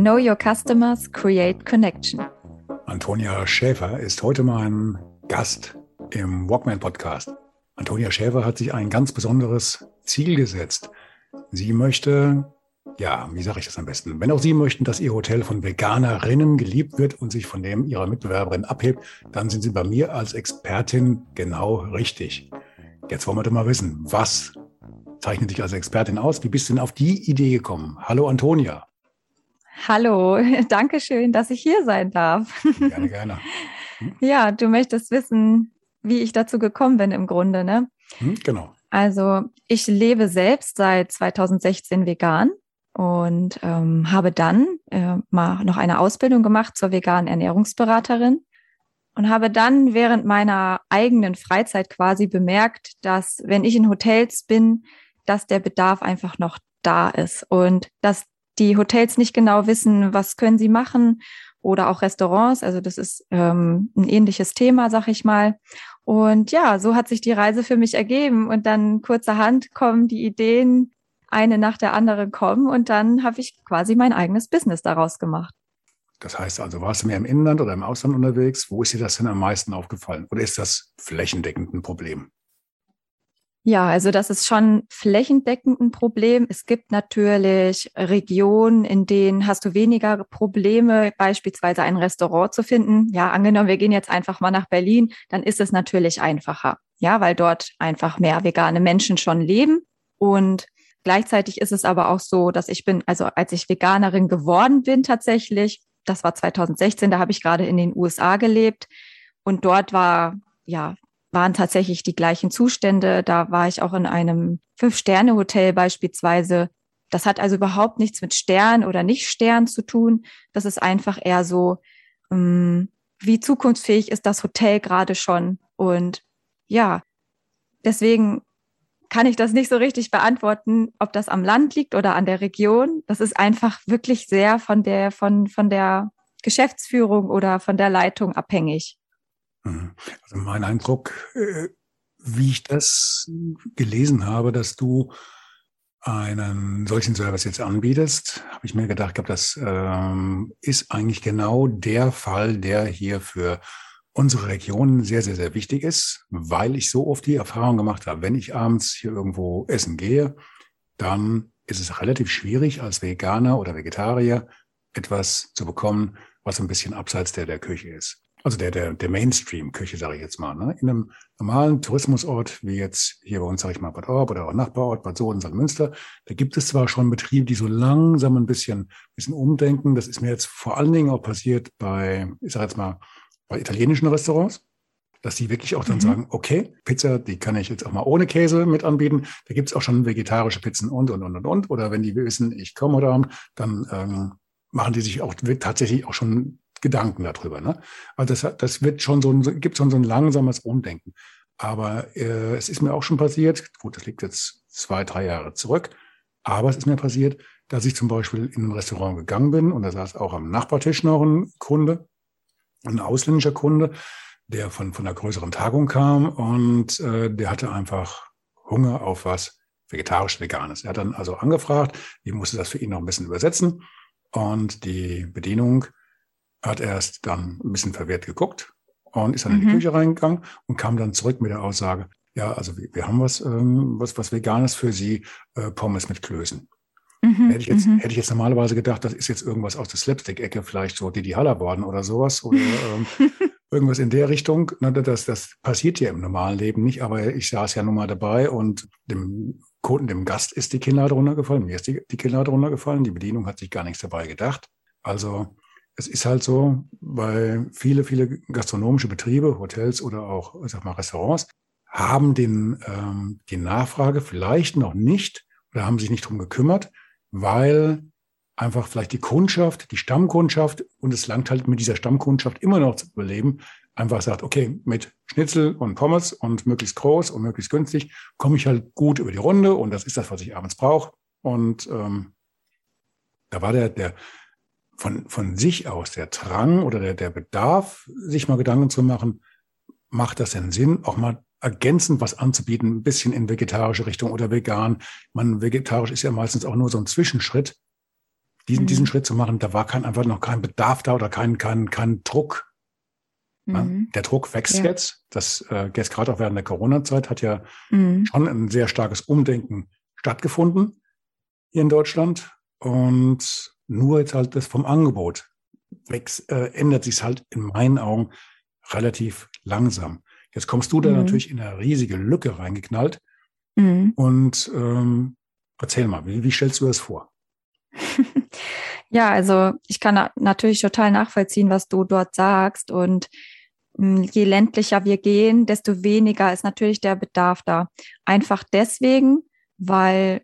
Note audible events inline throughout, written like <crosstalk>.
Know your customers, create connection. Antonia Schäfer ist heute mein Gast im Walkman Podcast. Antonia Schäfer hat sich ein ganz besonderes Ziel gesetzt. Sie möchte, ja, wie sage ich das am besten? Wenn auch Sie möchten, dass Ihr Hotel von Veganerinnen geliebt wird und sich von dem Ihrer Mitbewerberin abhebt, dann sind Sie bei mir als Expertin genau richtig. Jetzt wollen wir doch mal wissen, was zeichnet dich als Expertin aus? Wie bist du denn auf die Idee gekommen? Hallo Antonia. Hallo, <laughs> danke schön, dass ich hier sein darf. Gerne, gerne. Hm? <laughs> Ja, du möchtest wissen, wie ich dazu gekommen bin im Grunde, ne? Hm, genau. Also ich lebe selbst seit 2016 vegan und ähm, habe dann äh, mal noch eine Ausbildung gemacht zur veganen Ernährungsberaterin und habe dann während meiner eigenen Freizeit quasi bemerkt, dass wenn ich in Hotels bin, dass der Bedarf einfach noch da ist und dass die Hotels nicht genau wissen, was können sie machen oder auch Restaurants. Also das ist ähm, ein ähnliches Thema, sag ich mal. Und ja, so hat sich die Reise für mich ergeben und dann kurzerhand kommen die Ideen eine nach der anderen kommen und dann habe ich quasi mein eigenes Business daraus gemacht. Das heißt also, warst du mehr im Inland oder im Ausland unterwegs? Wo ist dir das denn am meisten aufgefallen? Oder ist das flächendeckend ein Problem? Ja, also das ist schon flächendeckend ein Problem. Es gibt natürlich Regionen, in denen hast du weniger Probleme, beispielsweise ein Restaurant zu finden. Ja, angenommen, wir gehen jetzt einfach mal nach Berlin, dann ist es natürlich einfacher. Ja, weil dort einfach mehr vegane Menschen schon leben. Und gleichzeitig ist es aber auch so, dass ich bin, also als ich Veganerin geworden bin tatsächlich, das war 2016, da habe ich gerade in den USA gelebt. Und dort war ja waren tatsächlich die gleichen Zustände. Da war ich auch in einem Fünf-Sterne-Hotel beispielsweise. Das hat also überhaupt nichts mit Stern oder nicht Stern zu tun. Das ist einfach eher so, ähm, wie zukunftsfähig ist das Hotel gerade schon. Und ja, deswegen kann ich das nicht so richtig beantworten, ob das am Land liegt oder an der Region. Das ist einfach wirklich sehr von der, von, von der Geschäftsführung oder von der Leitung abhängig. Mhm. Also mein Eindruck, äh, wie ich das gelesen habe, dass du einen solchen Service jetzt anbietest, habe ich mir gedacht, glaube, das ähm, ist eigentlich genau der Fall, der hier für unsere Region sehr, sehr, sehr wichtig ist, weil ich so oft die Erfahrung gemacht habe, wenn ich abends hier irgendwo essen gehe, dann ist es relativ schwierig als Veganer oder Vegetarier etwas zu bekommen, was ein bisschen abseits der der Küche ist also der, der, der Mainstream-Küche, sage ich jetzt mal, ne? in einem normalen Tourismusort, wie jetzt hier bei uns, sage ich mal, Bad Orb oder auch Nachbarort, Bad Soden, St. Münster, da gibt es zwar schon Betriebe, die so langsam ein bisschen, bisschen umdenken. Das ist mir jetzt vor allen Dingen auch passiert bei, ich sage jetzt mal, bei italienischen Restaurants, dass die wirklich auch dann mhm. sagen, okay, Pizza, die kann ich jetzt auch mal ohne Käse mit anbieten. Da gibt's auch schon vegetarische Pizzen und, und, und, und, und. Oder wenn die wissen, ich komme heute Abend, dann ähm, machen die sich auch tatsächlich auch schon Gedanken darüber. Ne? Also das, das wird schon so ein, gibt schon so ein langsames Umdenken. Aber äh, es ist mir auch schon passiert, gut, das liegt jetzt zwei, drei Jahre zurück, aber es ist mir passiert, dass ich zum Beispiel in ein Restaurant gegangen bin und da saß auch am Nachbartisch noch ein Kunde, ein ausländischer Kunde, der von, von einer größeren Tagung kam und äh, der hatte einfach Hunger auf was vegetarisch-veganes. Er hat dann also angefragt, ich musste das für ihn noch ein bisschen übersetzen und die Bedienung hat erst dann ein bisschen verwehrt geguckt und ist dann mhm. in die mhm. Küche reingegangen und kam dann zurück mit der Aussage, ja, also wir, wir haben was, ähm, was, was Veganes für Sie, äh, Pommes mit Klößen. Mhm, hätte, ich jetzt, mhm. hätte ich jetzt normalerweise gedacht, das ist jetzt irgendwas aus der Slapstick-Ecke, vielleicht so Didi Hallerborn oder sowas oder ähm, <laughs> irgendwas in der Richtung. Na, das, das passiert ja im normalen Leben nicht, aber ich saß ja nun mal dabei und dem Kunden, dem Gast ist die Kinnlade runtergefallen, mir ist die, die Kinnlade runtergefallen, die Bedienung hat sich gar nichts dabei gedacht. Also es ist halt so, weil viele, viele gastronomische Betriebe, Hotels oder auch, sag mal, Restaurants haben den, ähm, die Nachfrage vielleicht noch nicht oder haben sich nicht drum gekümmert, weil einfach vielleicht die Kundschaft, die Stammkundschaft, und es langt halt mit dieser Stammkundschaft immer noch zu überleben, einfach sagt, okay, mit Schnitzel und Pommes und möglichst groß und möglichst günstig komme ich halt gut über die Runde und das ist das, was ich abends brauche. Und ähm, da war der, der von, von sich aus der Drang oder der, der Bedarf, sich mal Gedanken zu machen, macht das denn Sinn, auch mal ergänzend was anzubieten, ein bisschen in vegetarische Richtung oder vegan. Man, vegetarisch ist ja meistens auch nur so ein Zwischenschritt diesen, mhm. diesen Schritt zu machen, da war kein, einfach noch kein Bedarf da oder kein, kein, kein Druck. Mhm. Der Druck wächst ja. jetzt. Das äh, jetzt gerade auch während der Corona-Zeit hat ja mhm. schon ein sehr starkes Umdenken stattgefunden hier in Deutschland. Und nur jetzt halt das vom Angebot wächst, äh, ändert sich halt in meinen Augen relativ langsam. Jetzt kommst du da mhm. natürlich in eine riesige Lücke reingeknallt. Mhm. Und ähm, erzähl mal, wie, wie stellst du das vor? <laughs> Ja, also ich kann natürlich total nachvollziehen, was du dort sagst. Und hm, je ländlicher wir gehen, desto weniger ist natürlich der Bedarf da. Einfach deswegen, weil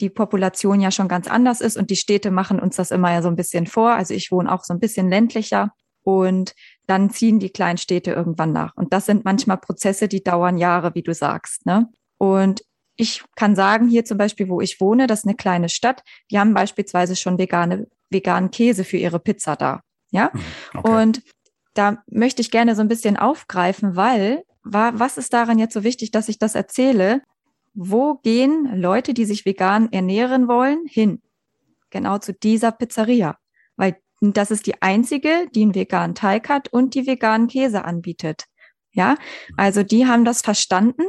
die Population ja schon ganz anders ist und die Städte machen uns das immer ja so ein bisschen vor. Also ich wohne auch so ein bisschen ländlicher und dann ziehen die kleinen Städte irgendwann nach. Und das sind manchmal Prozesse, die dauern Jahre, wie du sagst. Ne? Und ich kann sagen, hier zum Beispiel, wo ich wohne, das ist eine kleine Stadt, die haben beispielsweise schon vegane veganen Käse für ihre Pizza da. Ja. Hm, okay. Und da möchte ich gerne so ein bisschen aufgreifen, weil was ist daran jetzt so wichtig, dass ich das erzähle? Wo gehen Leute, die sich vegan ernähren wollen, hin? Genau zu dieser Pizzeria. Weil das ist die einzige, die einen veganen Teig hat und die veganen Käse anbietet. Ja, also die haben das verstanden,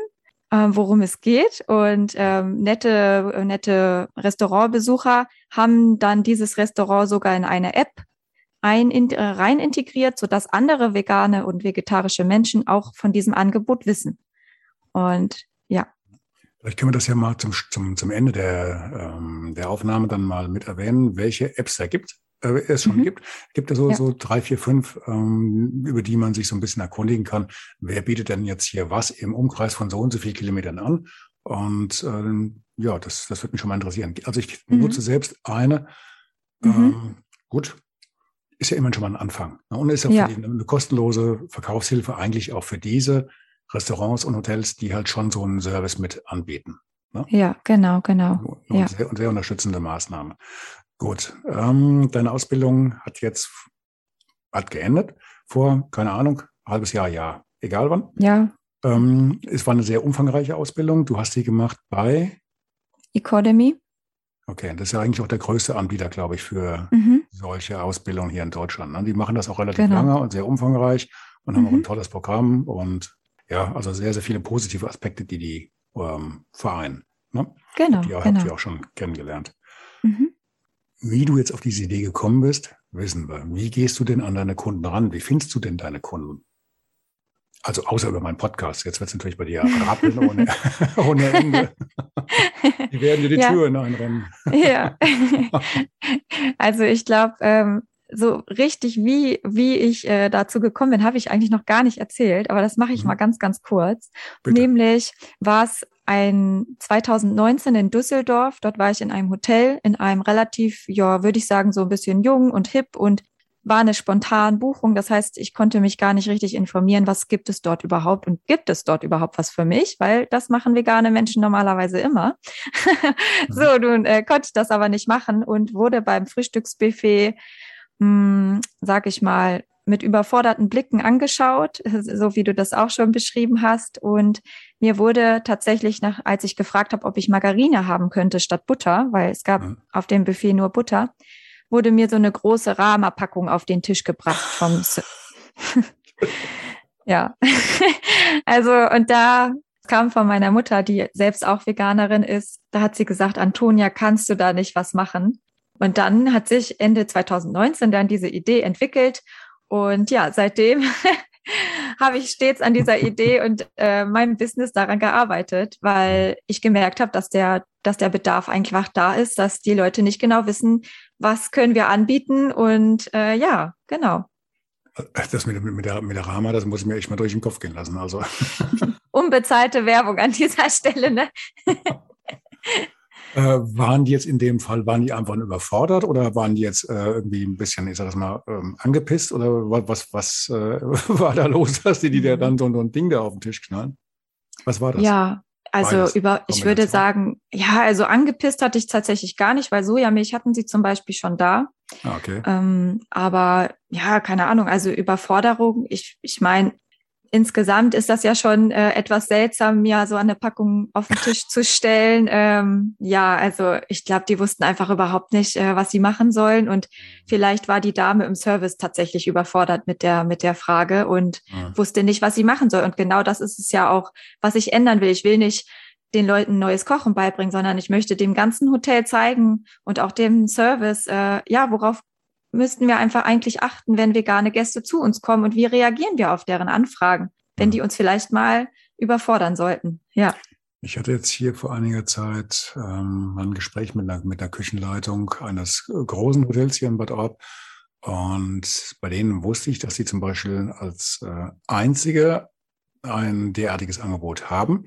äh, worum es geht. Und ähm, nette, nette Restaurantbesucher haben dann dieses Restaurant sogar in eine App ein, in, äh, rein integriert, sodass andere vegane und vegetarische Menschen auch von diesem Angebot wissen. Und ja. Vielleicht können wir das ja mal zum, zum, zum Ende der, ähm, der Aufnahme dann mal mit erwähnen, welche Apps da gibt äh, es schon mhm. gibt. Gibt es so, ja. so drei, vier, fünf, ähm, über die man sich so ein bisschen erkundigen kann. Wer bietet denn jetzt hier was im Umkreis von so und so viel Kilometern an? Und ähm, ja, das, das würde mich schon mal interessieren. Also ich mhm. nutze selbst eine. Mhm. Ähm, gut, ist ja immerhin schon mal ein Anfang. Ne? Und ist ja, ja. Die, eine kostenlose Verkaufshilfe eigentlich auch für diese Restaurants und Hotels, die halt schon so einen Service mit anbieten. Ne? Ja, genau, genau. Und, ja. Sehr, und sehr unterstützende Maßnahme. Gut, ähm, deine Ausbildung hat jetzt hat geendet vor, keine Ahnung, halbes Jahr, Jahr, egal wann. Ja. Ähm, es war eine sehr umfangreiche Ausbildung. Du hast sie gemacht bei Economy. Okay, das ist ja eigentlich auch der größte Anbieter, glaube ich, für mhm. solche Ausbildungen hier in Deutschland. Ne? Die machen das auch relativ genau. lange und sehr umfangreich und mhm. haben auch ein mhm. tolles Programm und ja, also sehr, sehr viele positive Aspekte, die die ähm, vereinen. Ne? Genau. Die genau. habt ihr auch schon kennengelernt. Mhm. Wie du jetzt auf diese Idee gekommen bist, wissen wir. Wie gehst du denn an deine Kunden ran? Wie findest du denn deine Kunden? Also außer über meinen Podcast. Jetzt wird es natürlich bei dir <laughs> rappeln ohne, <laughs> ohne Ende. Die werden dir die ja. Türen einrennen. ja. <laughs> Also ich glaube, ähm, so richtig, wie, wie ich äh, dazu gekommen bin, habe ich eigentlich noch gar nicht erzählt, aber das mache ich mhm. mal ganz, ganz kurz. Bitte. Nämlich war es ein 2019 in Düsseldorf. Dort war ich in einem Hotel, in einem relativ, ja, würde ich sagen, so ein bisschen jung und hip und war eine spontane Buchung. Das heißt, ich konnte mich gar nicht richtig informieren, was gibt es dort überhaupt und gibt es dort überhaupt was für mich, weil das machen vegane Menschen normalerweise immer. <laughs> so, nun äh, konnte ich das aber nicht machen und wurde beim Frühstücksbuffet, mh, hm, sag ich mal, mit überforderten Blicken angeschaut, <laughs> so wie du das auch schon beschrieben hast. Und mir wurde tatsächlich nach, als ich gefragt habe, ob ich Margarine haben könnte statt Butter, weil es gab mhm. auf dem Buffet nur Butter, wurde mir so eine große Rama-Packung auf den Tisch gebracht vom <laughs> ja. <laughs> also, und da kam von meiner Mutter, die selbst auch Veganerin ist, da hat sie gesagt, Antonia, kannst du da nicht was machen? Und dann hat sich Ende 2019 dann diese Idee entwickelt und ja, seitdem <laughs> habe ich stets an dieser Idee und äh, meinem Business daran gearbeitet, weil ich gemerkt habe, dass der, dass der Bedarf einfach da ist, dass die Leute nicht genau wissen, was können wir anbieten und äh, ja, genau. Das mit, mit, der, mit der Rama, das muss ich mir echt mal durch den Kopf gehen lassen. Also. <laughs> Unbezahlte Werbung an dieser Stelle, ne? <laughs> Äh, waren die jetzt in dem Fall, waren die einfach überfordert oder waren die jetzt äh, irgendwie ein bisschen, ich sag das mal, ähm, angepisst oder was, was äh, <laughs> war da los, dass die, die mhm. dann so, so ein Ding da auf den Tisch knallen? Was war das? Ja, also über, ich würde sagen, ja, also angepisst hatte ich tatsächlich gar nicht, weil Sojamilch hatten sie zum Beispiel schon da. Ah, okay. Ähm, aber ja, keine Ahnung, also Überforderung, ich, ich meine, insgesamt ist das ja schon äh, etwas seltsam, mir so eine Packung auf den Tisch zu stellen. Ähm, ja, also ich glaube, die wussten einfach überhaupt nicht, äh, was sie machen sollen. Und vielleicht war die Dame im Service tatsächlich überfordert mit der, mit der Frage und ja. wusste nicht, was sie machen soll. Und genau das ist es ja auch, was ich ändern will. Ich will nicht den Leuten neues Kochen beibringen, sondern ich möchte dem ganzen Hotel zeigen und auch dem Service, äh, ja, worauf müssten wir einfach eigentlich achten, wenn vegane Gäste zu uns kommen und wie reagieren wir auf deren Anfragen, wenn die uns vielleicht mal überfordern sollten. Ja. Ich hatte jetzt hier vor einiger Zeit ähm, ein Gespräch mit einer, mit einer Küchenleitung eines großen Hotels hier in Bad Orb. Und bei denen wusste ich, dass sie zum Beispiel als äh, einzige ein derartiges Angebot haben.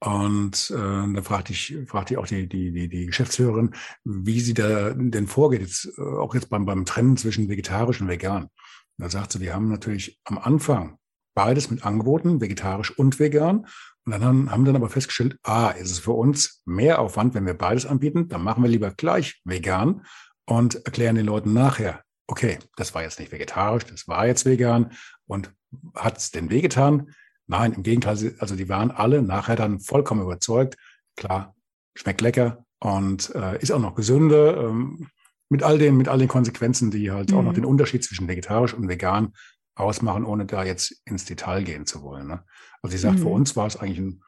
Und äh, da fragte ich, fragte ich auch die, die, die, die Geschäftsführerin, wie sie da denn vorgeht, jetzt, äh, auch jetzt beim, beim Trennen zwischen vegetarisch und vegan. Und da sagt sie, wir haben natürlich am Anfang beides mit angeboten, vegetarisch und vegan. Und dann haben, haben dann aber festgestellt, ah, ist es für uns mehr Aufwand, wenn wir beides anbieten, dann machen wir lieber gleich vegan und erklären den Leuten nachher, okay, das war jetzt nicht vegetarisch, das war jetzt vegan und hat es denn wehgetan? Nein, im Gegenteil, also die waren alle nachher dann vollkommen überzeugt. Klar, schmeckt lecker und äh, ist auch noch gesünder. Ähm, mit all den, mit all den Konsequenzen, die halt mhm. auch noch mhm. den Unterschied zwischen vegetarisch und vegan ausmachen, ohne da jetzt ins Detail gehen zu wollen. Ne? Also ich sage, mhm. für uns war es eigentlich ein,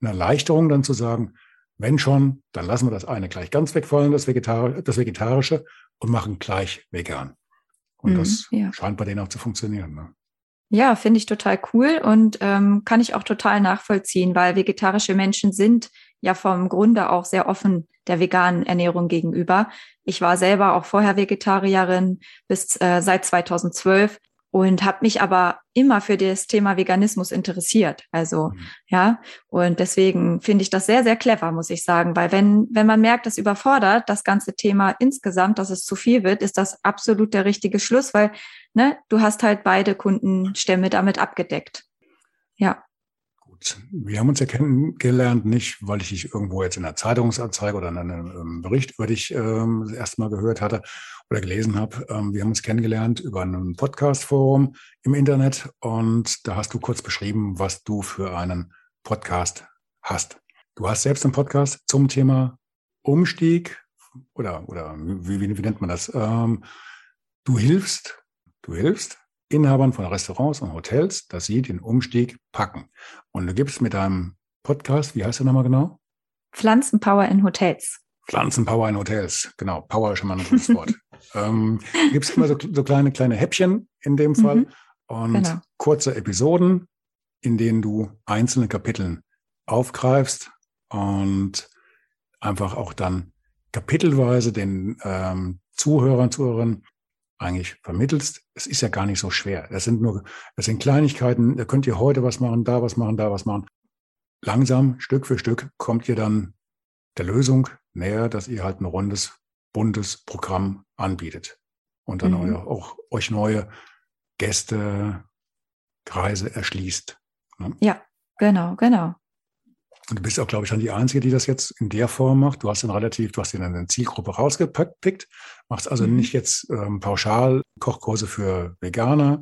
eine Erleichterung, dann zu sagen, wenn schon, dann lassen wir das eine gleich ganz wegfallen, das, Vegetar das Vegetarische, und machen gleich vegan. Und mhm, das ja. scheint bei denen auch zu funktionieren. Ne? Ja, finde ich total cool und ähm, kann ich auch total nachvollziehen, weil vegetarische Menschen sind ja vom Grunde auch sehr offen der veganen Ernährung gegenüber. Ich war selber auch vorher Vegetarierin bis äh, seit 2012 und habe mich aber immer für das Thema Veganismus interessiert. Also mhm. ja, und deswegen finde ich das sehr, sehr clever, muss ich sagen, weil wenn, wenn man merkt, das überfordert das ganze Thema insgesamt, dass es zu viel wird, ist das absolut der richtige Schluss, weil ne, du hast halt beide Kundenstämme damit abgedeckt. Ja. Gut. Wir haben uns ja kennengelernt, nicht, weil ich dich irgendwo jetzt in einer Zeitungsanzeige oder in einem ähm, Bericht über dich ähm, das gehört hatte oder gelesen habe. Ähm, wir haben uns kennengelernt über ein Podcast-Forum im Internet und da hast du kurz beschrieben, was du für einen Podcast hast. Du hast selbst einen Podcast zum Thema Umstieg oder, oder wie, wie, wie nennt man das? Ähm, du hilfst, du hilfst Inhabern von Restaurants und Hotels, dass sie den Umstieg packen. Und du gibst mit deinem Podcast, wie heißt der nochmal genau? Pflanzenpower in Hotels. Pflanzenpower in Hotels, genau. Power ist schon mal ein gutes Wort. <laughs> ähm, gibt es immer so, so, kleine, kleine Häppchen in dem Fall mhm, und genau. kurze Episoden, in denen du einzelne Kapiteln aufgreifst und einfach auch dann kapitelweise den ähm, Zuhörern, Zuhörern eigentlich vermittelst. Es ist ja gar nicht so schwer. Das sind nur, das sind Kleinigkeiten. Da könnt ihr heute was machen, da was machen, da was machen. Langsam, Stück für Stück kommt ihr dann der Lösung näher, dass ihr halt ein rundes, buntes Programm anbietet und dann mhm. auch euch neue Gäste, Kreise erschließt. Ne? Ja, genau, genau. Und du bist auch, glaube ich, dann die Einzige, die das jetzt in der Form macht. Du hast dann relativ, du hast dir eine Zielgruppe rausgepickt, machst also mhm. nicht jetzt ähm, pauschal Kochkurse für Veganer.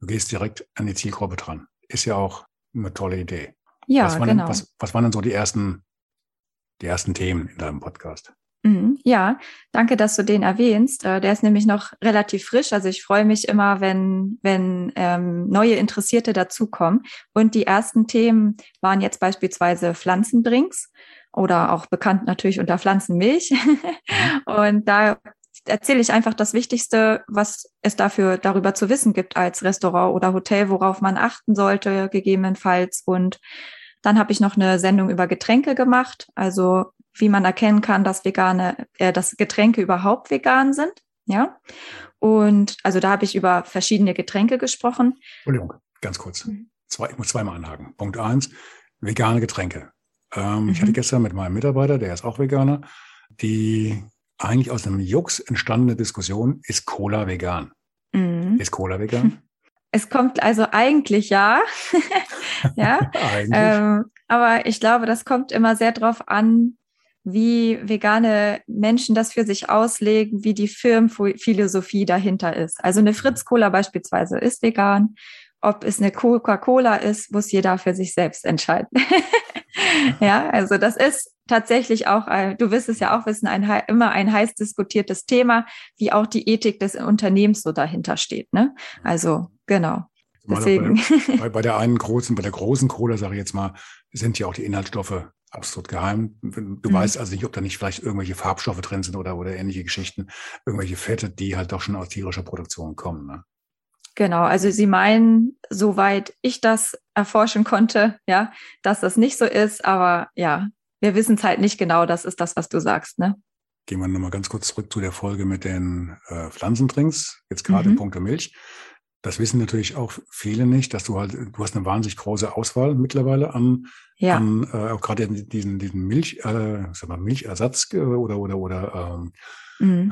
Du gehst direkt an die Zielgruppe dran. Ist ja auch eine tolle Idee. Ja, was waren, genau. Was, was waren denn so die ersten, die ersten Themen in deinem Podcast? Mhm, ja, danke, dass du den erwähnst. Äh, der ist nämlich noch relativ frisch. Also ich freue mich immer, wenn, wenn ähm, neue Interessierte dazukommen. Und die ersten Themen waren jetzt beispielsweise Pflanzendrinks oder auch bekannt natürlich unter Pflanzenmilch. Mhm. <laughs> Und da erzähle ich einfach das Wichtigste, was es dafür darüber zu wissen gibt als Restaurant oder Hotel, worauf man achten sollte, gegebenenfalls. Und dann habe ich noch eine Sendung über Getränke gemacht, also wie man erkennen kann, dass vegane, äh, dass Getränke überhaupt vegan sind. Ja. Und also da habe ich über verschiedene Getränke gesprochen. Entschuldigung, ganz kurz. Mhm. Zwei, ich muss zweimal anhaken. Punkt eins, vegane Getränke. Ähm, mhm. Ich hatte gestern mit meinem Mitarbeiter, der ist auch Veganer, die eigentlich aus einem Jux entstandene Diskussion, ist Cola vegan? Mhm. Ist Cola vegan? <laughs> Es kommt also eigentlich ja. <laughs> ja. <laughs> eigentlich. Ähm, aber ich glaube, das kommt immer sehr darauf an, wie vegane Menschen das für sich auslegen, wie die Firmenphilosophie dahinter ist. Also eine Fritz Cola beispielsweise ist vegan. Ob es eine Coca-Cola ist, muss jeder für sich selbst entscheiden. <laughs> ja, also das ist tatsächlich auch, du wirst es ja auch wissen, ein, immer ein heiß diskutiertes Thema, wie auch die Ethik des Unternehmens so dahinter steht. Ne? Also genau. Deswegen. Bei, bei, der einen großen, bei der großen Cola, sage ich jetzt mal, sind ja auch die Inhaltsstoffe absolut geheim. Du mhm. weißt also nicht, ob da nicht vielleicht irgendwelche Farbstoffe drin sind oder, oder ähnliche Geschichten, irgendwelche Fette, die halt doch schon aus tierischer Produktion kommen. Ne? Genau, also Sie meinen, soweit ich das erforschen konnte, ja, dass das nicht so ist, aber ja, wir wissen es halt nicht genau, das ist das, was du sagst, ne? Gehen wir nochmal ganz kurz zurück zu der Folge mit den äh, Pflanzendrinks, jetzt gerade mhm. in puncto Milch. Das wissen natürlich auch viele nicht, dass du halt, du hast eine wahnsinnig große Auswahl mittlerweile an, ja. an äh, auch gerade diesen, diesen Milch, äh, sag mal, Milchersatz äh, oder oder oder ähm, mhm.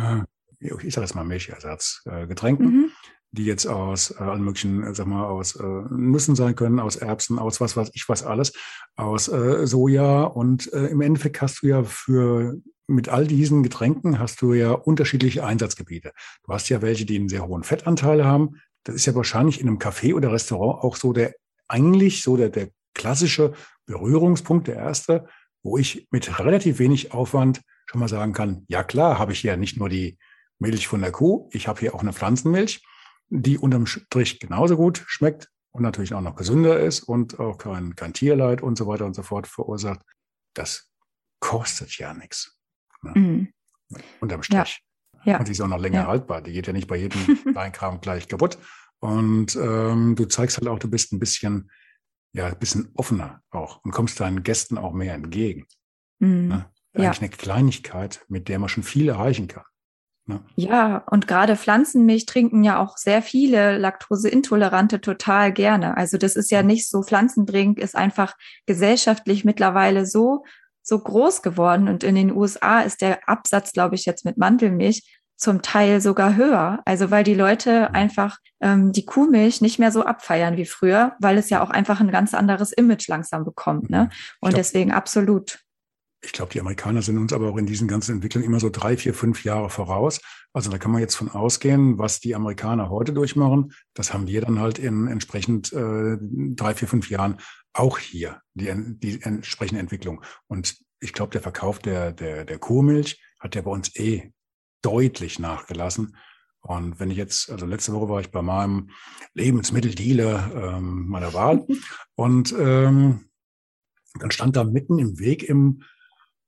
äh, ich sage jetzt mal Milchersatz äh, Getränken, mhm. die jetzt aus äh, allen möglichen, äh, sag mal, aus äh, Nüssen sein können, aus Erbsen, aus was weiß ich was alles, aus äh, Soja und äh, im Endeffekt hast du ja für mit all diesen Getränken hast du ja unterschiedliche Einsatzgebiete. Du hast ja welche, die einen sehr hohen Fettanteil haben, das ist ja wahrscheinlich in einem Café oder Restaurant auch so der, eigentlich so der, der klassische Berührungspunkt, der erste, wo ich mit relativ wenig Aufwand schon mal sagen kann, ja klar, habe ich ja nicht nur die Milch von der Kuh, ich habe hier auch eine Pflanzenmilch, die unterm Strich genauso gut schmeckt und natürlich auch noch gesünder ist und auch kein, kein Tierleid und so weiter und so fort verursacht. Das kostet ja nichts. Ne? Mhm. Unterm Strich. Ja. Und die ist auch noch länger ja. haltbar. Die geht ja nicht bei jedem <laughs> Weinkram gleich kaputt. Und ähm, du zeigst halt auch, du bist ein bisschen, ja, ein bisschen offener auch und kommst deinen Gästen auch mehr entgegen. Mhm. Ne? Eigentlich ja. eine Kleinigkeit, mit der man schon viel erreichen kann. Ne? Ja, und gerade Pflanzenmilch trinken ja auch sehr viele Laktoseintolerante total gerne. Also das ist ja nicht so, Pflanzendrink ist einfach gesellschaftlich mittlerweile so so groß geworden und in den USA ist der Absatz, glaube ich, jetzt mit Mandelmilch zum Teil sogar höher. Also weil die Leute einfach ähm, die Kuhmilch nicht mehr so abfeiern wie früher, weil es ja auch einfach ein ganz anderes Image langsam bekommt. Ne? Mhm. Und glaub, deswegen absolut. Ich glaube, die Amerikaner sind uns aber auch in diesen ganzen Entwicklungen immer so drei, vier, fünf Jahre voraus. Also da kann man jetzt von ausgehen, was die Amerikaner heute durchmachen. Das haben wir dann halt in entsprechend äh, drei, vier, fünf Jahren auch hier die, die entsprechende Entwicklung. Und ich glaube, der Verkauf der, der, der Kuhmilch hat ja bei uns eh deutlich nachgelassen. Und wenn ich jetzt, also letzte Woche war ich bei meinem Lebensmitteldealer ähm, meiner Wahl <laughs> und ähm, dann stand da mitten im Weg im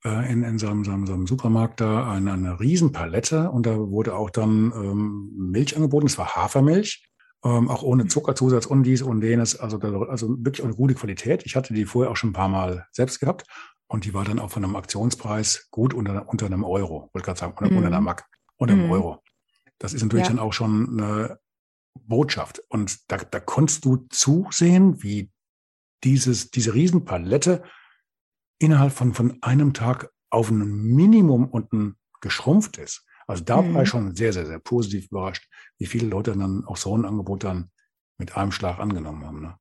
äh, in, in so, einem, so, einem, so einem Supermarkt da eine, eine Riesenpalette und da wurde auch dann ähm, Milch angeboten. Es war Hafermilch ähm, auch ohne mhm. Zuckerzusatz und dies und jenes, also, also wirklich eine gute Qualität. Ich hatte die vorher auch schon ein paar Mal selbst gehabt und die war dann auch von einem Aktionspreis gut unter, unter einem Euro, wollte gerade sagen, unter, mhm. unter einer Mack, unter einem mhm. Euro. Das ist natürlich ja. dann auch schon eine Botschaft. Und da, da konntest du zusehen, wie dieses, diese Riesenpalette innerhalb von, von einem Tag auf ein Minimum unten geschrumpft ist. Also da mhm. war ich mhm. schon sehr, sehr, sehr positiv überrascht, wie viele Leute dann auch so ein Angebot dann mit einem Schlag angenommen haben. Ne?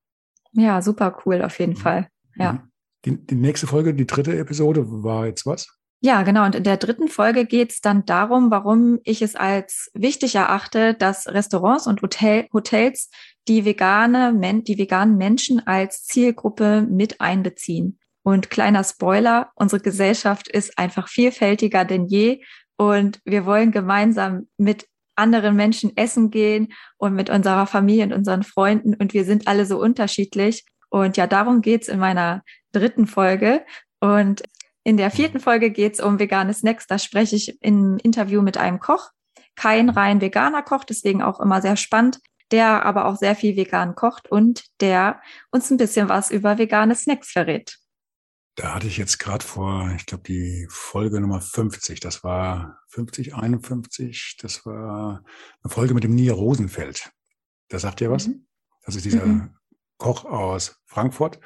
Ja, super cool, auf jeden mhm. Fall. Ja. Mhm. Die, die nächste Folge, die dritte Episode, war jetzt was? Ja, genau. Und in der dritten Folge geht es dann darum, warum ich es als wichtig erachte, dass Restaurants und Hotel, Hotels die vegane, die veganen Menschen als Zielgruppe mit einbeziehen. Und kleiner Spoiler, unsere Gesellschaft ist einfach vielfältiger denn je und wir wollen gemeinsam mit anderen Menschen essen gehen und mit unserer Familie und unseren Freunden und wir sind alle so unterschiedlich. Und ja, darum geht's in meiner dritten Folge. Und in der vierten Folge geht's um vegane Snacks. Da spreche ich im Interview mit einem Koch, kein rein veganer Koch, deswegen auch immer sehr spannend, der aber auch sehr viel vegan kocht und der uns ein bisschen was über vegane Snacks verrät. Da hatte ich jetzt gerade vor, ich glaube, die Folge Nummer 50, das war 50, 51, das war eine Folge mit dem Nia Rosenfeld. Da sagt ihr was? Mhm. Das ist dieser mhm. Koch aus Frankfurt.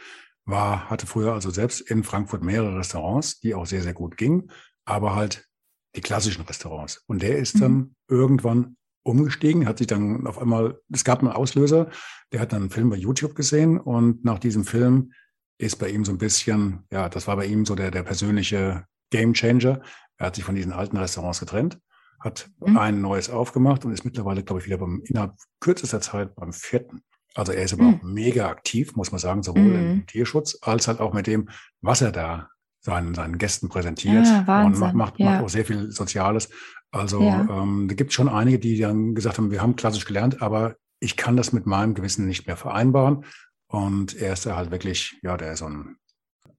war, hatte früher also selbst in Frankfurt mehrere Restaurants, die auch sehr, sehr gut gingen, aber halt die klassischen Restaurants. Und der ist dann mhm. irgendwann umgestiegen, hat sich dann auf einmal, es gab einen Auslöser, der hat dann einen Film bei YouTube gesehen und nach diesem Film ist bei ihm so ein bisschen, ja, das war bei ihm so der, der persönliche Game Changer. Er hat sich von diesen alten Restaurants getrennt, hat mhm. ein neues aufgemacht und ist mittlerweile, glaube ich, wieder beim, innerhalb kürzester Zeit beim vierten. Also er ist aber mhm. auch mega aktiv, muss man sagen, sowohl mhm. im Tierschutz als halt auch mit dem, was er da seinen, seinen Gästen präsentiert ja, und macht, macht, ja. macht auch sehr viel Soziales. Also ja. ähm, da gibt es schon einige, die dann gesagt haben, wir haben klassisch gelernt, aber ich kann das mit meinem Gewissen nicht mehr vereinbaren. Und er ist da halt wirklich, ja, der ist so ein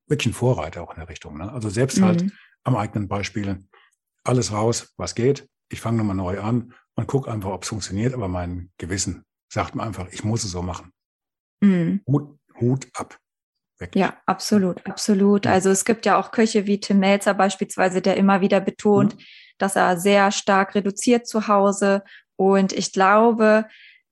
wirklich ein Vorreiter auch in der Richtung. Ne? Also selbst halt mhm. halt am eigenen Beispiel, alles raus, was geht. Ich fange nochmal neu an und gucke einfach, ob es funktioniert, aber mein Gewissen sagt mir einfach, ich muss es so machen. Mhm. Hut, Hut ab. Wirklich. Ja, absolut, absolut. Also es gibt ja auch Köche wie Tim Melzer beispielsweise, der immer wieder betont, mhm. dass er sehr stark reduziert zu Hause. Und ich glaube,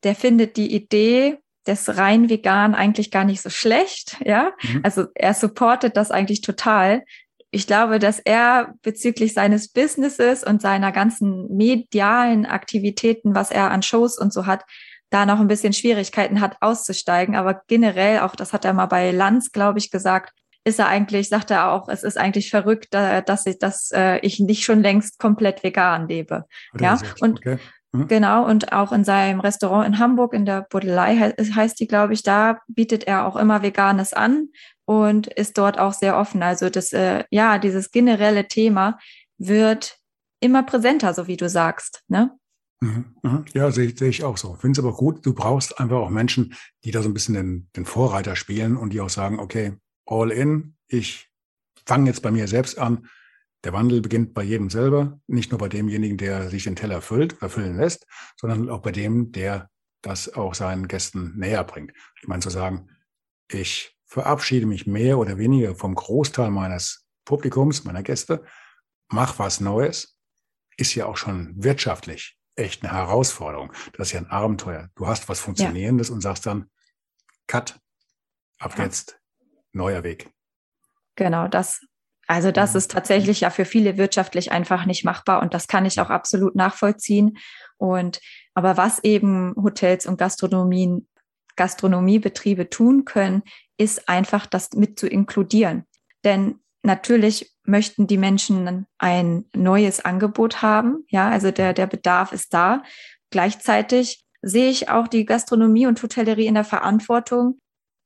der findet die Idee des rein vegan eigentlich gar nicht so schlecht. Ja, mhm. also er supportet das eigentlich total. Ich glaube, dass er bezüglich seines Businesses und seiner ganzen medialen Aktivitäten, was er an Shows und so hat, da noch ein bisschen Schwierigkeiten hat, auszusteigen. Aber generell, auch das hat er mal bei Lanz, glaube ich, gesagt, ist er eigentlich, sagt er auch, es ist eigentlich verrückt, äh, dass ich, dass äh, ich nicht schon längst komplett vegan lebe. ja, und okay. Hm. genau, und auch in seinem Restaurant in Hamburg, in der Buddelei heißt die, glaube ich, da bietet er auch immer Veganes an und ist dort auch sehr offen. Also das, äh, ja, dieses generelle Thema wird immer präsenter, so wie du sagst. Ne? Mhm, mhm. Ja, sehe seh ich auch so. Finde es aber gut, du brauchst einfach auch Menschen, die da so ein bisschen den, den Vorreiter spielen und die auch sagen, okay, all in, ich fange jetzt bei mir selbst an. Der Wandel beginnt bei jedem selber, nicht nur bei demjenigen, der sich den Teller füllt oder füllen lässt, sondern auch bei dem, der das auch seinen Gästen näher bringt. Ich meine zu sagen, ich verabschiede mich mehr oder weniger vom Großteil meines Publikums, meiner Gäste, mach was Neues, ist ja auch schon wirtschaftlich echt eine Herausforderung. Das ist ja ein Abenteuer. Du hast was Funktionierendes ja. und sagst dann, Cut, ab ja. jetzt neuer Weg. Genau, das, also das mhm. ist tatsächlich ja für viele wirtschaftlich einfach nicht machbar und das kann ich auch absolut nachvollziehen. Und aber was eben Hotels und Gastronomien, Gastronomiebetriebe tun können, ist einfach das mit zu inkludieren. Denn natürlich möchten die Menschen ein neues Angebot haben. Ja, also der, der Bedarf ist da. Gleichzeitig sehe ich auch die Gastronomie und Hotellerie in der Verantwortung,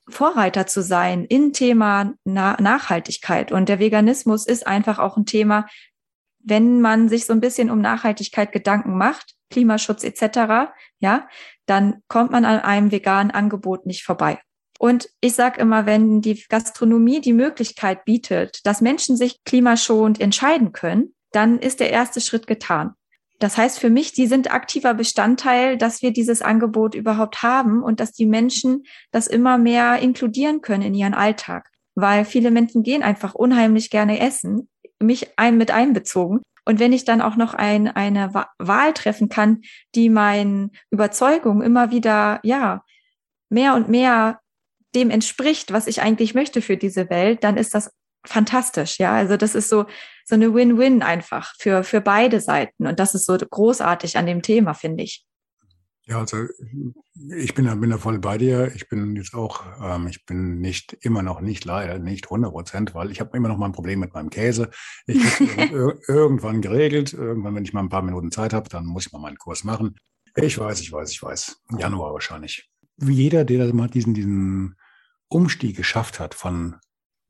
Vorreiter zu sein in Thema Na Nachhaltigkeit. Und der Veganismus ist einfach auch ein Thema, wenn man sich so ein bisschen um Nachhaltigkeit Gedanken macht, Klimaschutz etc., ja, dann kommt man an einem veganen Angebot nicht vorbei. Und ich sage immer, wenn die Gastronomie die Möglichkeit bietet, dass Menschen sich klimaschonend entscheiden können, dann ist der erste Schritt getan. Das heißt für mich, die sind aktiver Bestandteil, dass wir dieses Angebot überhaupt haben und dass die Menschen das immer mehr inkludieren können in ihren Alltag. Weil viele Menschen gehen einfach unheimlich gerne essen, mich ein mit einbezogen. Und wenn ich dann auch noch ein, eine Wahl treffen kann, die meinen Überzeugungen immer wieder, ja, mehr und mehr dem entspricht, was ich eigentlich möchte für diese Welt, dann ist das fantastisch. Ja, also das ist so, so eine Win-Win einfach für, für beide Seiten. Und das ist so großartig an dem Thema, finde ich. Ja, also ich bin da, bin da voll bei dir. Ich bin jetzt auch, ähm, ich bin nicht immer noch nicht leider nicht 100 Prozent, weil ich habe immer noch mal ein Problem mit meinem Käse. Ich <laughs> irgendwann geregelt. Irgendwann, wenn ich mal ein paar Minuten Zeit habe, dann muss ich mal meinen Kurs machen. Ich weiß, ich weiß, ich weiß. Januar wahrscheinlich. Wie jeder, der mal diesen, diesen Umstieg geschafft hat von,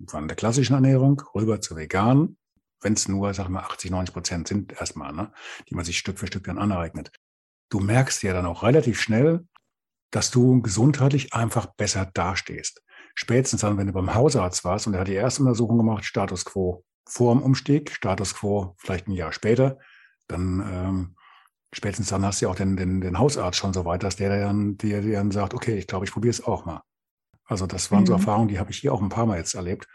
von der klassischen Ernährung rüber zu vegan, wenn es nur, sag mal, 80, 90 Prozent sind erstmal, ne, die man sich Stück für Stück dann aneignet. Du merkst ja dann auch relativ schnell, dass du gesundheitlich einfach besser dastehst. Spätestens dann, wenn du beim Hausarzt warst und er hat die erste Untersuchung gemacht, Status quo vor dem Umstieg, Status quo vielleicht ein Jahr später, dann ähm, spätestens dann hast du ja auch den, den, den Hausarzt schon so weit, dass der dann dir, dir dann sagt, okay, ich glaube, ich probiere es auch mal. Also das waren mhm. so Erfahrungen, die habe ich hier auch ein paar Mal jetzt erlebt.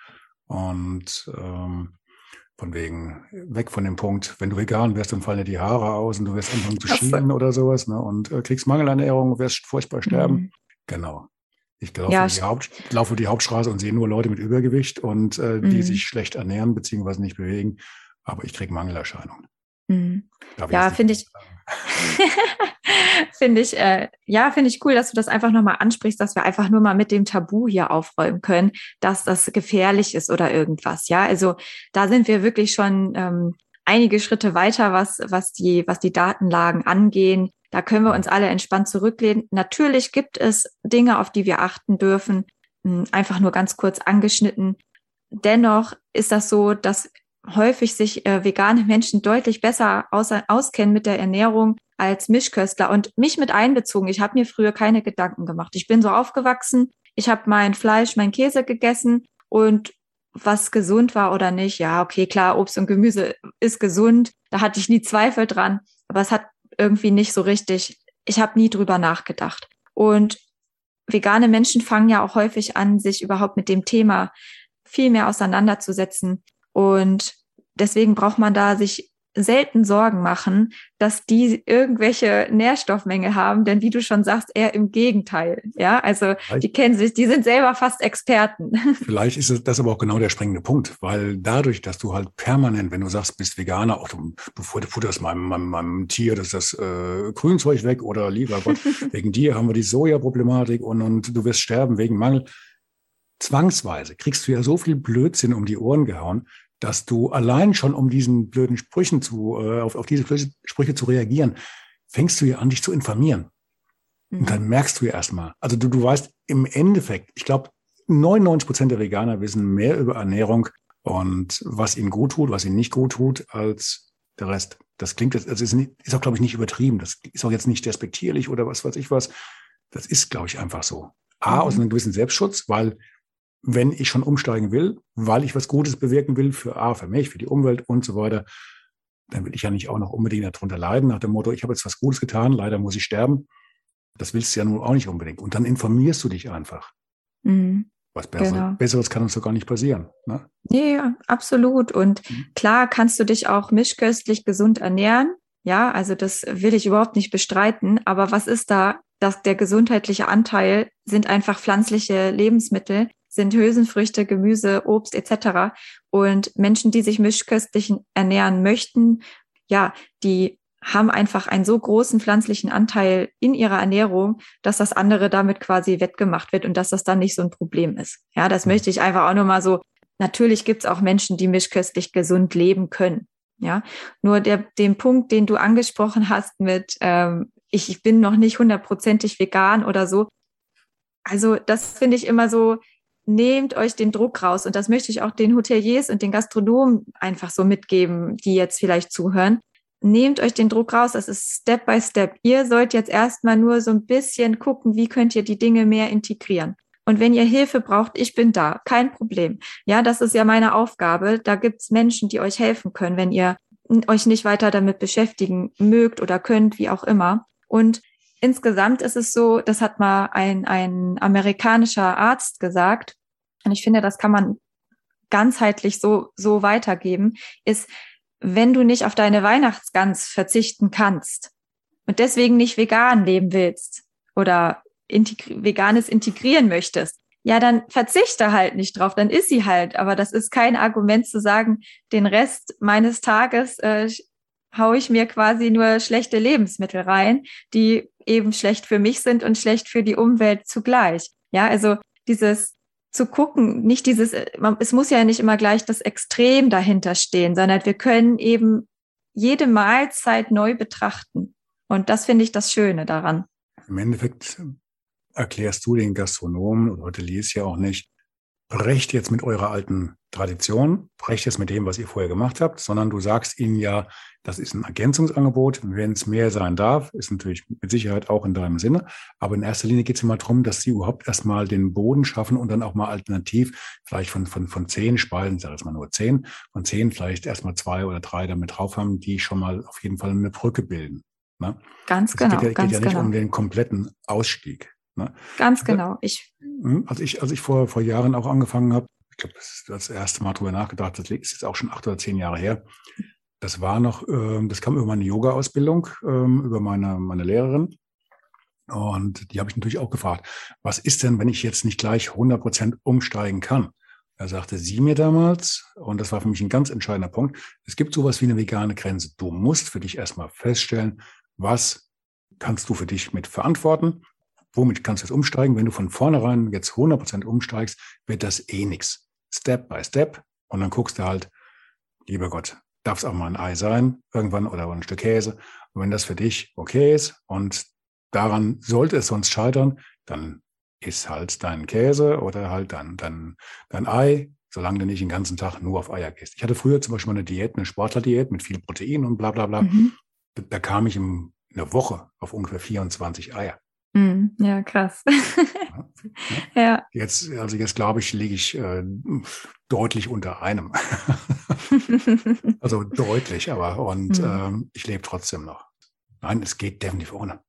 Und ähm, von wegen weg von dem Punkt, wenn du vegan wirst, dann fallen dir die Haare aus und du wirst anfangen zu schielen oder sowas, ne? Und äh, kriegst Mangelernährung, wirst furchtbar sterben. Mhm. Genau. Ich laufe, ja, die, Haupt, laufe die Hauptstraße und sehe nur Leute mit Übergewicht und äh, die mhm. sich schlecht ernähren bzw. nicht bewegen. Aber ich kriege Mangelerscheinungen. Mhm. Ja, finde ich. <laughs> finde ich, äh, ja, finde ich cool, dass du das einfach nochmal ansprichst, dass wir einfach nur mal mit dem Tabu hier aufräumen können, dass das gefährlich ist oder irgendwas. Ja, also da sind wir wirklich schon ähm, einige Schritte weiter, was, was die, was die Datenlagen angehen. Da können wir uns alle entspannt zurücklehnen. Natürlich gibt es Dinge, auf die wir achten dürfen, hm, einfach nur ganz kurz angeschnitten. Dennoch ist das so, dass häufig sich äh, vegane Menschen deutlich besser aus, auskennen mit der Ernährung als Mischköstler und mich mit einbezogen. Ich habe mir früher keine Gedanken gemacht. Ich bin so aufgewachsen, ich habe mein Fleisch, mein Käse gegessen und was gesund war oder nicht, ja, okay, klar, Obst und Gemüse ist gesund, da hatte ich nie Zweifel dran, aber es hat irgendwie nicht so richtig, ich habe nie drüber nachgedacht. Und vegane Menschen fangen ja auch häufig an, sich überhaupt mit dem Thema viel mehr auseinanderzusetzen. Und deswegen braucht man da sich selten Sorgen machen, dass die irgendwelche Nährstoffmängel haben, denn wie du schon sagst, eher im Gegenteil. Ja, also Vielleicht. die kennen sich, die sind selber fast Experten. <laughs> Vielleicht ist das aber auch genau der springende Punkt, weil dadurch, dass du halt permanent, wenn du sagst, bist Veganer, auch du, du futterst meinem, meinem, meinem Tier das, das äh, Grünzeug weg oder lieber Gott, <laughs> wegen dir haben wir die Soja-Problematik und, und du wirst sterben wegen Mangel. Zwangsweise kriegst du ja so viel Blödsinn um die Ohren gehauen, dass du allein schon, um diesen blöden Sprüchen zu, äh, auf, auf diese Sprüche zu reagieren, fängst du ja an, dich zu informieren. Mhm. Und dann merkst du ja erstmal, also du, du weißt im Endeffekt, ich glaube, 99 Prozent der Veganer wissen mehr über Ernährung und was ihnen gut tut, was ihnen nicht gut tut, als der Rest. Das klingt, das ist, nicht, ist auch, glaube ich, nicht übertrieben. Das ist auch jetzt nicht despektierlich oder was weiß ich was. Das ist, glaube ich, einfach so. A, mhm. aus einem gewissen Selbstschutz, weil wenn ich schon umsteigen will, weil ich was Gutes bewirken will für A, für mich, für die Umwelt und so weiter, dann will ich ja nicht auch noch unbedingt darunter leiden, nach dem Motto, ich habe jetzt was Gutes getan, leider muss ich sterben. Das willst du ja nun auch nicht unbedingt. Und dann informierst du dich einfach. Mhm. Was Besseres, genau. Besseres kann uns doch gar nicht passieren. Ne? Ja, absolut. Und mhm. klar kannst du dich auch mischköstlich gesund ernähren. Ja, also das will ich überhaupt nicht bestreiten. Aber was ist da? dass der gesundheitliche Anteil sind einfach pflanzliche Lebensmittel, sind Hülsenfrüchte, Gemüse, Obst etc. Und Menschen, die sich mischköstlich ernähren möchten, ja, die haben einfach einen so großen pflanzlichen Anteil in ihrer Ernährung, dass das andere damit quasi wettgemacht wird und dass das dann nicht so ein Problem ist. Ja, das mhm. möchte ich einfach auch nochmal so. Natürlich gibt es auch Menschen, die mischköstlich gesund leben können. Ja, nur der, den Punkt, den du angesprochen hast mit, ähm, ich bin noch nicht hundertprozentig vegan oder so. Also das finde ich immer so, nehmt euch den Druck raus. Und das möchte ich auch den Hoteliers und den Gastronomen einfach so mitgeben, die jetzt vielleicht zuhören. Nehmt euch den Druck raus. Das ist Step by Step. Ihr sollt jetzt erstmal nur so ein bisschen gucken, wie könnt ihr die Dinge mehr integrieren. Und wenn ihr Hilfe braucht, ich bin da, kein Problem. Ja, das ist ja meine Aufgabe. Da gibt's Menschen, die euch helfen können, wenn ihr euch nicht weiter damit beschäftigen mögt oder könnt, wie auch immer. Und insgesamt ist es so, das hat mal ein, ein amerikanischer Arzt gesagt, und ich finde, das kann man ganzheitlich so, so weitergeben, ist, wenn du nicht auf deine Weihnachtsgans verzichten kannst und deswegen nicht vegan leben willst oder integri veganes integrieren möchtest, ja, dann verzichte halt nicht drauf, dann ist sie halt. Aber das ist kein Argument zu sagen, den Rest meines Tages äh, haue ich mir quasi nur schlechte Lebensmittel rein, die eben schlecht für mich sind und schlecht für die Umwelt zugleich. Ja, also dieses zu gucken, nicht dieses, es muss ja nicht immer gleich das Extrem dahinter stehen, sondern wir können eben jede Mahlzeit neu betrachten. Und das finde ich das Schöne daran. Im Endeffekt erklärst du den Gastronomen oder Hoteliers ja auch nicht, brecht jetzt mit eurer alten Tradition, brecht jetzt mit dem, was ihr vorher gemacht habt, sondern du sagst ihnen ja, das ist ein Ergänzungsangebot. Wenn es mehr sein darf, ist natürlich mit Sicherheit auch in deinem Sinne. Aber in erster Linie geht es immer darum, dass sie überhaupt erstmal den Boden schaffen und dann auch mal alternativ vielleicht von, von, von zehn Speisen, sag ich mal nur zehn, von zehn vielleicht erstmal zwei oder drei damit drauf haben, die schon mal auf jeden Fall eine Brücke bilden. Ne? Ganz genau. Es geht ja, ganz geht ja nicht genau. um den kompletten Ausstieg. Ne? Ganz genau. Ich, hm, als ich, als ich vor, vor Jahren auch angefangen habe, ich glaube, das ist das erste Mal drüber nachgedacht, das ist jetzt auch schon acht oder zehn Jahre her. Das war noch, äh, das kam über meine Yoga-Ausbildung, äh, über meine, meine Lehrerin. Und die habe ich natürlich auch gefragt, was ist denn, wenn ich jetzt nicht gleich 100 Prozent umsteigen kann? Da sagte sie mir damals, und das war für mich ein ganz entscheidender Punkt, es gibt sowas wie eine vegane Grenze. Du musst für dich erstmal feststellen, was kannst du für dich mit verantworten, womit kannst du jetzt umsteigen. Wenn du von vornherein jetzt 100 Prozent umsteigst, wird das eh nichts. Step by Step. Und dann guckst du halt, lieber Gott, darf es auch mal ein Ei sein, irgendwann oder ein Stück Käse. Und wenn das für dich okay ist und daran sollte es sonst scheitern, dann ist halt dein Käse oder halt dein, dein, dein Ei, solange du nicht den ganzen Tag nur auf Eier gehst. Ich hatte früher zum Beispiel eine Diät, eine Sportlerdiät mit viel Protein und bla bla bla. Mhm. Da, da, kam ich in einer Woche auf ungefähr 24 Eier. Mhm. Ja, krass. ja, <laughs> ja. Jetzt, also jetzt glaube ich, liege ich äh, deutlich unter einem. <laughs> also deutlich, aber und mhm. ähm, ich lebe trotzdem noch. Nein, es geht definitiv ohne.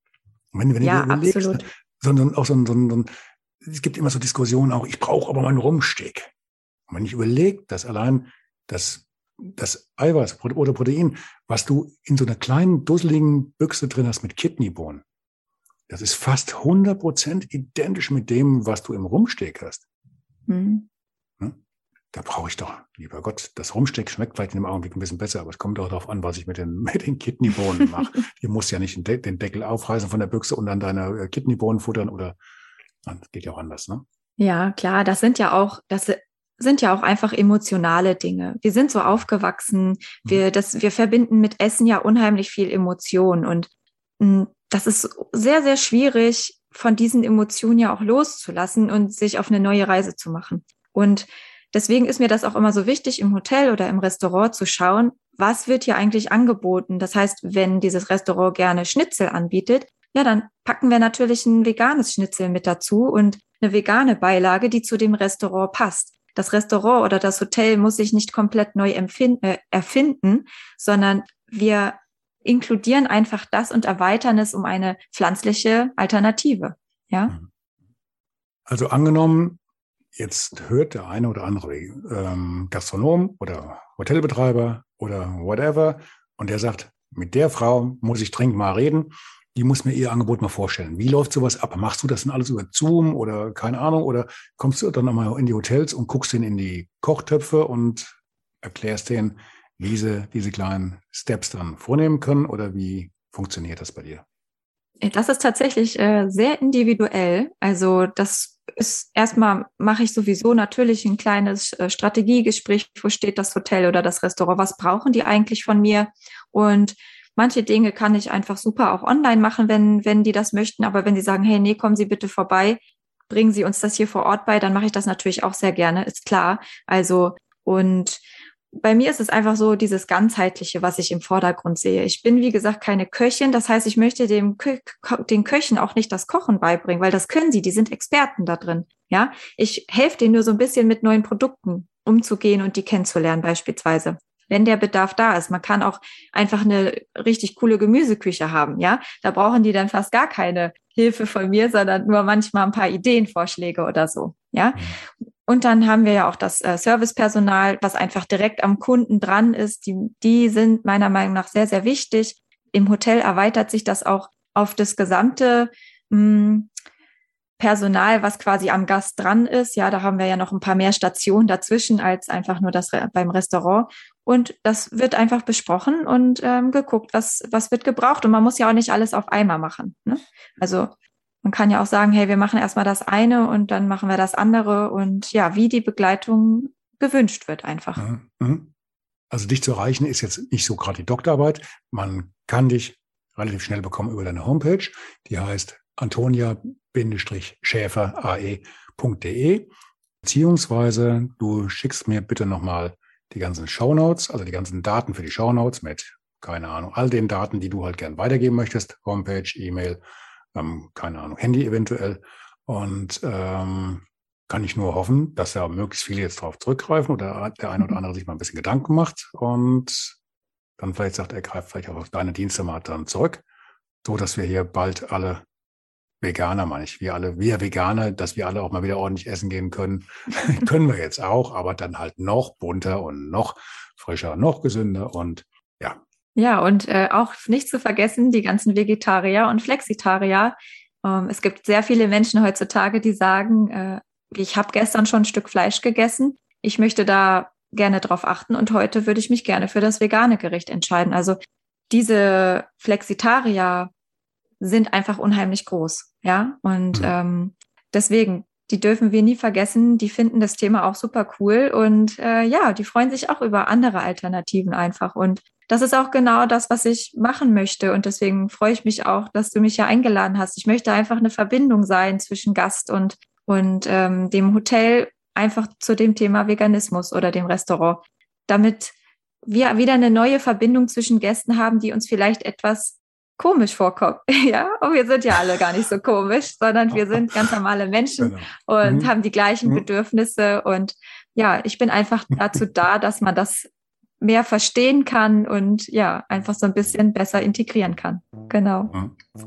Wenn, wenn ja, du überlegst, absolut. sondern auch so ein, so ein, so ein, es gibt immer so Diskussionen auch, ich brauche aber meinen Rumsteak. Und wenn ich überlege, dass allein das, das Eiweiß oder Protein, was du in so einer kleinen, dusseligen Büchse drin hast mit Kidneybohnen, das ist fast 100% identisch mit dem, was du im Rumsteak hast. Mhm da brauche ich doch, lieber Gott, das Rumsteck schmeckt vielleicht in dem Augenblick ein bisschen besser, aber es kommt auch darauf an, was ich mit den, <laughs> mit den Kidneybohnen mache. du musst ja nicht den, Deckel aufreißen von der Büchse und dann deine äh, Kidneybohnen futtern oder, das geht ja auch anders, ne? Ja, klar, das sind ja auch, das sind ja auch einfach emotionale Dinge. Wir sind so aufgewachsen, wir, mhm. das, wir verbinden mit Essen ja unheimlich viel Emotion und hm, das ist sehr, sehr schwierig, von diesen Emotionen ja auch loszulassen und sich auf eine neue Reise zu machen. Und Deswegen ist mir das auch immer so wichtig, im Hotel oder im Restaurant zu schauen, was wird hier eigentlich angeboten. Das heißt, wenn dieses Restaurant gerne Schnitzel anbietet, ja, dann packen wir natürlich ein veganes Schnitzel mit dazu und eine vegane Beilage, die zu dem Restaurant passt. Das Restaurant oder das Hotel muss sich nicht komplett neu äh, erfinden, sondern wir inkludieren einfach das und erweitern es um eine pflanzliche Alternative. Ja. Mhm. Also angenommen, Jetzt hört der eine oder andere ähm, Gastronom oder Hotelbetreiber oder whatever und der sagt, mit der Frau muss ich dringend mal reden. Die muss mir ihr Angebot mal vorstellen. Wie läuft sowas ab? Machst du das denn alles über Zoom oder keine Ahnung? Oder kommst du dann nochmal in die Hotels und guckst denen in die Kochtöpfe und erklärst denen, wie sie diese kleinen Steps dann vornehmen können? Oder wie funktioniert das bei dir? Das ist tatsächlich äh, sehr individuell. Also das ist erstmal mache ich sowieso natürlich ein kleines äh, Strategiegespräch, wo steht das Hotel oder das Restaurant, was brauchen die eigentlich von mir? Und manche Dinge kann ich einfach super auch online machen, wenn, wenn die das möchten. Aber wenn sie sagen, hey, nee, kommen Sie bitte vorbei, bringen Sie uns das hier vor Ort bei, dann mache ich das natürlich auch sehr gerne, ist klar. Also, und bei mir ist es einfach so dieses ganzheitliche, was ich im Vordergrund sehe. Ich bin, wie gesagt, keine Köchin. Das heißt, ich möchte dem Kö den Köchen auch nicht das Kochen beibringen, weil das können sie. Die sind Experten da drin. Ja, ich helfe denen nur so ein bisschen mit neuen Produkten umzugehen und die kennenzulernen beispielsweise. Wenn der Bedarf da ist. Man kann auch einfach eine richtig coole Gemüseküche haben. Ja, da brauchen die dann fast gar keine Hilfe von mir, sondern nur manchmal ein paar Ideenvorschläge oder so. Ja, mhm. Und dann haben wir ja auch das äh, Servicepersonal, was einfach direkt am Kunden dran ist. Die, die sind meiner Meinung nach sehr, sehr wichtig. Im Hotel erweitert sich das auch auf das gesamte mh, hm, Personal, was quasi am Gast dran ist. Ja, da haben wir ja noch ein paar mehr Stationen dazwischen als einfach nur das beim Restaurant. Und das wird einfach besprochen und ähm, geguckt, was, was wird gebraucht. Und man muss ja auch nicht alles auf einmal machen. Ne? Also man kann ja auch sagen, hey, wir machen erstmal das eine und dann machen wir das andere und ja, wie die Begleitung gewünscht wird einfach. Mhm, mhm. Also dich zu erreichen ist jetzt nicht so gerade die Doktorarbeit. Man kann dich relativ schnell bekommen über deine Homepage. Die heißt antonia-schäferae.de. Beziehungsweise du schickst mir bitte nochmal die ganzen Shownotes, also die ganzen Daten für die Shownotes mit, keine Ahnung, all den Daten, die du halt gern weitergeben möchtest. Homepage, E-Mail, ähm, keine Ahnung, Handy eventuell. Und ähm, kann ich nur hoffen, dass da möglichst viele jetzt drauf zurückgreifen oder der eine oder mhm. andere sich mal ein bisschen Gedanken macht und dann vielleicht sagt, er greift vielleicht auch auf deine Dienste mal dann zurück, so dass wir hier bald alle Veganer, meine ich, wir alle, wir Veganer, dass wir alle auch mal wieder ordentlich essen gehen können. <laughs> <laughs> können wir jetzt auch, aber dann halt noch bunter und noch frischer, noch gesünder und ja, ja, und äh, auch nicht zu vergessen, die ganzen Vegetarier und Flexitarier, Ähm, es gibt sehr viele Menschen heutzutage, die sagen, äh, ich habe gestern schon ein Stück Fleisch gegessen. Ich möchte da gerne drauf achten und heute würde ich mich gerne für das vegane Gericht entscheiden. Also diese Flexitarier sind einfach unheimlich groß, ja. Und mhm. ähm, deswegen, die dürfen wir nie vergessen. Die finden das Thema auch super cool und äh, ja, die freuen sich auch über andere Alternativen einfach. Und das ist auch genau das, was ich machen möchte. Und deswegen freue ich mich auch, dass du mich ja eingeladen hast. Ich möchte einfach eine Verbindung sein zwischen Gast und und ähm, dem Hotel einfach zu dem Thema Veganismus oder dem Restaurant, damit wir wieder eine neue Verbindung zwischen Gästen haben, die uns vielleicht etwas komisch vorkommt. <laughs> Ja, und wir sind ja alle gar nicht so komisch, sondern wir sind ganz normale Menschen genau. und mhm. haben die gleichen mhm. Bedürfnisse. Und ja, ich bin einfach dazu da, dass man das mehr verstehen kann und ja, einfach so ein bisschen besser integrieren kann. Genau.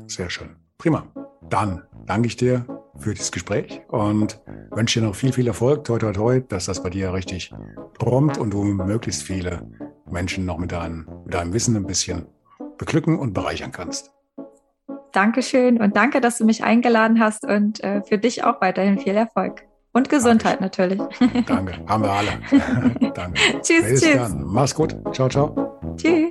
Sehr schön. Prima. Dann danke ich dir für das Gespräch und wünsche dir noch viel, viel Erfolg. Toi, toi, toi, dass das bei dir richtig prompt und du möglichst viele Menschen noch mit, dein, mit deinem Wissen ein bisschen beglücken und bereichern kannst. Dankeschön und danke, dass du mich eingeladen hast und äh, für dich auch weiterhin viel Erfolg. Und Gesundheit Dankeschön. natürlich. <laughs> Danke, haben wir alle. <laughs> Danke. tschüss, Bis tschüss. Dann. Mach's gut. Ciao, ciao. Tschüss.